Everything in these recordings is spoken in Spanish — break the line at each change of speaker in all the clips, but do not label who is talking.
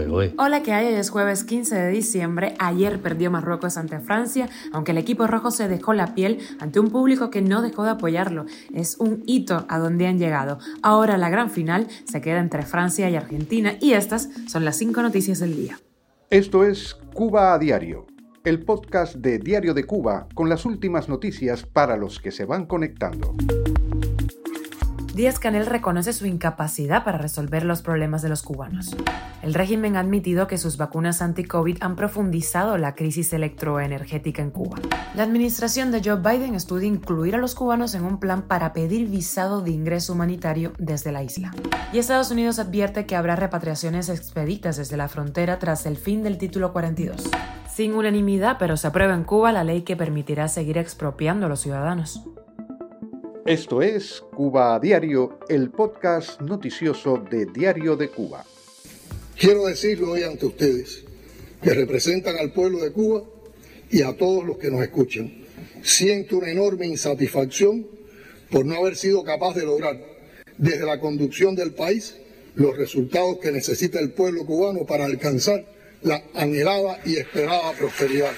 ¿eh?
Hola, ¿qué hay? Hoy es jueves 15 de diciembre. Ayer perdió Marruecos ante Francia, aunque el equipo rojo se dejó la piel ante un público que no dejó de apoyarlo. Es un hito a donde han llegado. Ahora la gran final se queda entre Francia y Argentina y estas son las cinco noticias del día.
Esto es Cuba a Diario, el podcast de Diario de Cuba con las últimas noticias para los que se van conectando.
Díaz Canel reconoce su incapacidad para resolver los problemas de los cubanos. El régimen ha admitido que sus vacunas anti-COVID han profundizado la crisis electroenergética en Cuba. La administración de Joe Biden estudia incluir a los cubanos en un plan para pedir visado de ingreso humanitario desde la isla. Y Estados Unidos advierte que habrá repatriaciones expeditas desde la frontera tras el fin del título 42. Sin unanimidad, pero se aprueba en Cuba la ley que permitirá seguir expropiando a los ciudadanos.
Esto es Cuba a Diario, el podcast noticioso de Diario de Cuba.
Quiero decirlo hoy ante ustedes, que representan al pueblo de Cuba y a todos los que nos escuchan. Siento una enorme insatisfacción por no haber sido capaz de lograr desde la conducción del país los resultados que necesita el pueblo cubano para alcanzar la anhelada y esperada prosperidad.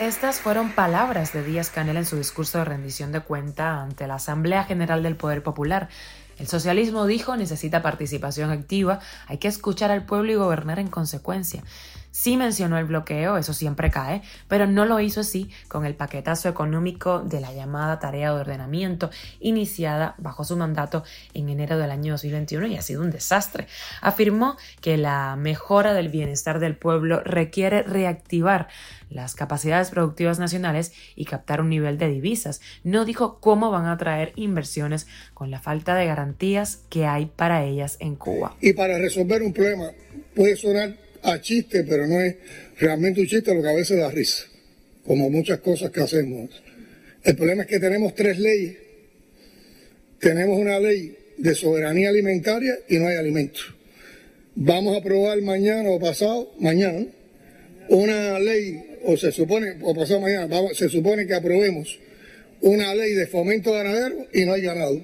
Estas fueron palabras de Díaz Canel en su discurso de rendición de cuenta ante la Asamblea General del Poder Popular. El socialismo dijo necesita participación activa, hay que escuchar al pueblo y gobernar en consecuencia. Sí mencionó el bloqueo, eso siempre cae, pero no lo hizo así con el paquetazo económico de la llamada tarea de ordenamiento iniciada bajo su mandato en enero del año 2021 y ha sido un desastre. Afirmó que la mejora del bienestar del pueblo requiere reactivar las capacidades productivas nacionales y captar un nivel de divisas. No dijo cómo van a atraer inversiones con la falta de garantías que hay para ellas en Cuba.
Y para resolver un problema puede sonar a chiste, pero no es realmente un chiste, lo que a veces da risa, como muchas cosas que hacemos. El problema es que tenemos tres leyes. Tenemos una ley de soberanía alimentaria y no hay alimentos. Vamos a aprobar mañana o pasado, mañana, una ley, o se supone, o pasado mañana, se supone que aprobemos una ley de fomento ganadero y no hay ganado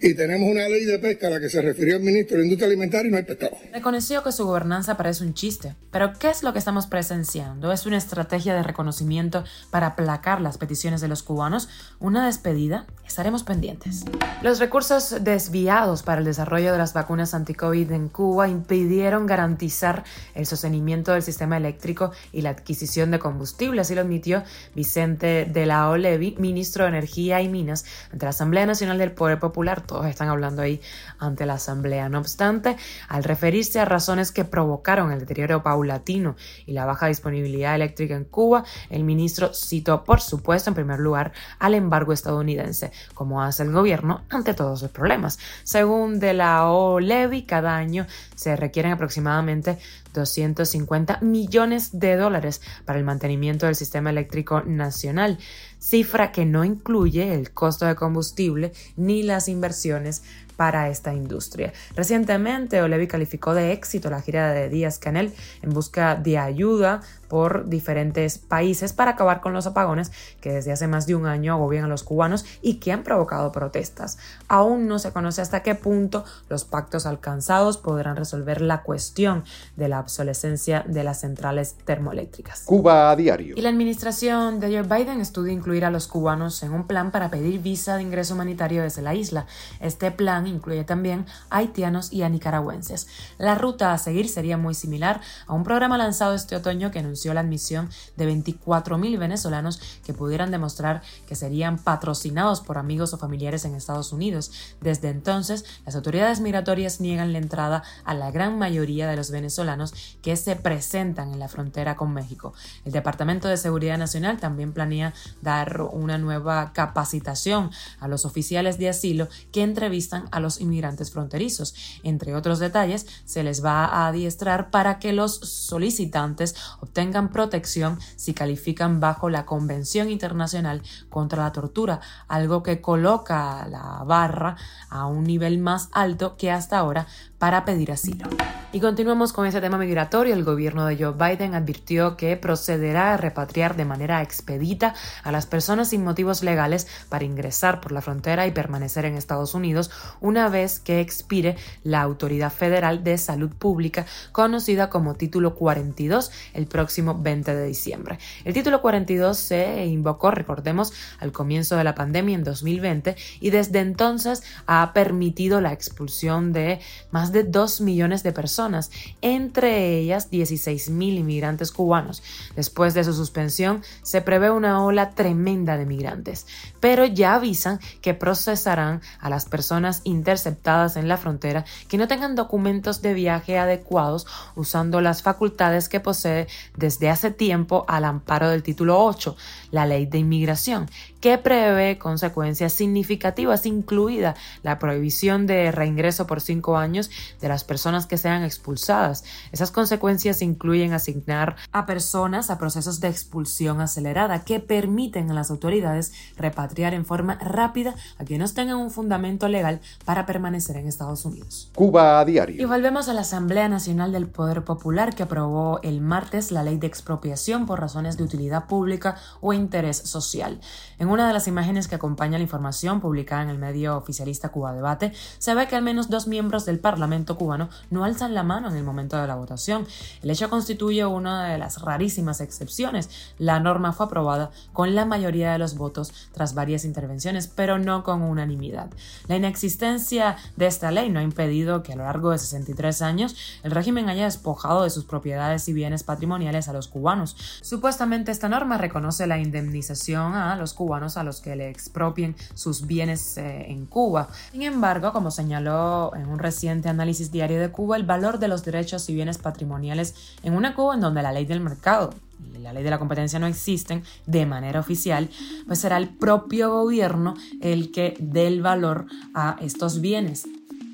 y tenemos una ley de pesca a la que se refirió el ministro de Industria Alimentaria y no hay pescado.
Reconoció que su gobernanza parece un chiste, pero ¿qué es lo que estamos presenciando? ¿Es una estrategia de reconocimiento para aplacar las peticiones de los cubanos? ¿Una despedida? Estaremos pendientes. Los recursos desviados para el desarrollo de las vacunas anti-COVID en Cuba impidieron garantizar el sostenimiento del sistema eléctrico y la adquisición de combustible, así lo admitió Vicente de la Olevi, ministro de Energía y Minas, ante la Asamblea Nacional del Poder Popular están hablando ahí ante la Asamblea. No obstante, al referirse a razones que provocaron el deterioro paulatino y la baja disponibilidad eléctrica en Cuba, el ministro citó, por supuesto, en primer lugar, al embargo estadounidense, como hace el gobierno ante todos los problemas. Según de la OLEVI, cada año se requieren aproximadamente 250 millones de dólares para el mantenimiento del sistema eléctrico nacional, cifra que no incluye el costo de combustible ni las inversiones para esta industria. Recientemente, Olevi calificó de éxito la gira de Díaz Canel en busca de ayuda por diferentes países para acabar con los apagones que desde hace más de un año agobian a los cubanos y que han provocado protestas. Aún no se conoce hasta qué punto los pactos alcanzados podrán resolver la cuestión de la obsolescencia de las centrales termoeléctricas.
Cuba a diario.
Y la administración de Joe Biden estudia incluir a los cubanos en un plan para pedir visa de ingreso humanitario desde la isla. Este plan incluye también a haitianos y a nicaragüenses. La ruta a seguir sería muy similar a un programa lanzado este otoño que anunció la admisión de 24.000 venezolanos que pudieran demostrar que serían patrocinados por amigos o familiares en Estados Unidos. Desde entonces, las autoridades migratorias niegan la entrada a la gran mayoría de los venezolanos que se presentan en la frontera con México. El Departamento de Seguridad Nacional también planea dar una nueva capacitación a los oficiales de asilo que entrevistan a los inmigrantes fronterizos. Entre otros detalles, se les va a adiestrar para que los solicitantes obtengan protección si califican bajo la Convención Internacional contra la Tortura, algo que coloca la barra a un nivel más alto que hasta ahora para pedir asilo. Y continuamos con ese tema migratorio. El gobierno de Joe Biden advirtió que procederá a repatriar de manera expedita a las personas sin motivos legales para ingresar por la frontera y permanecer en Estados Unidos una vez que expire la Autoridad Federal de Salud Pública, conocida como Título 42, el próximo 20 de diciembre. El Título 42 se invocó, recordemos, al comienzo de la pandemia en 2020 y desde entonces ha permitido la expulsión de más de 2 millones de personas, entre ellas 16 mil inmigrantes cubanos. Después de su suspensión, se prevé una ola tremenda de migrantes, pero ya avisan que procesarán a las personas interceptadas en la frontera que no tengan documentos de viaje adecuados usando las facultades que posee desde hace tiempo al amparo del título 8, la ley de inmigración, que prevé consecuencias significativas, incluida la prohibición de reingreso por cinco años de las personas que sean expulsadas. Esas consecuencias incluyen asignar a personas a procesos de expulsión acelerada que permiten a las autoridades repatriar en forma rápida a quienes tengan un fundamento legal para permanecer en Estados Unidos.
Cuba a diario.
Y volvemos a la Asamblea Nacional del Poder Popular que aprobó el martes la ley de expropiación por razones de utilidad pública o interés social. En una de las imágenes que acompaña la información publicada en el medio oficialista Cuba Debate, se ve que al menos dos miembros del Parlamento cubano no alzan la mano en el momento de la votación. El hecho constituye una de las rarísimas excepciones. La norma fue aprobada con la mayoría de los votos tras varias intervenciones, pero no con unanimidad. La inexistencia de esta ley no ha impedido que a lo largo de 63 años el régimen haya despojado de sus propiedades y bienes patrimoniales a los cubanos. Supuestamente esta norma reconoce la indemnización a los cubanos a los que le expropien sus bienes eh, en Cuba. Sin embargo, como señaló en un reciente análisis diario de Cuba, el valor de los derechos y bienes patrimoniales en una Cuba en donde la ley del mercado y la ley de la competencia no existen de manera oficial, pues será el propio gobierno el que dé el valor a estos bienes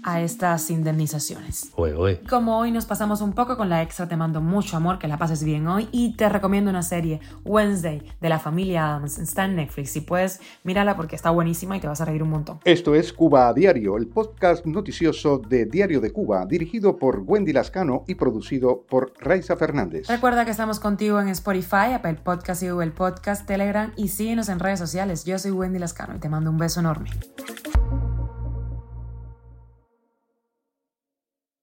a estas indemnizaciones. Como hoy nos pasamos un poco con la extra, te mando mucho amor, que la pases bien hoy y te recomiendo una serie Wednesday de la familia Adams. Está en Netflix. Si puedes, mírala porque está buenísima y te vas a reír un montón.
Esto es Cuba a Diario, el podcast noticioso de Diario de Cuba, dirigido por Wendy Lascano y producido por Raiza Fernández.
Recuerda que estamos contigo en Spotify, Apple Podcast y Google Podcast, Telegram y síguenos en redes sociales. Yo soy Wendy Lascano y te mando un beso enorme.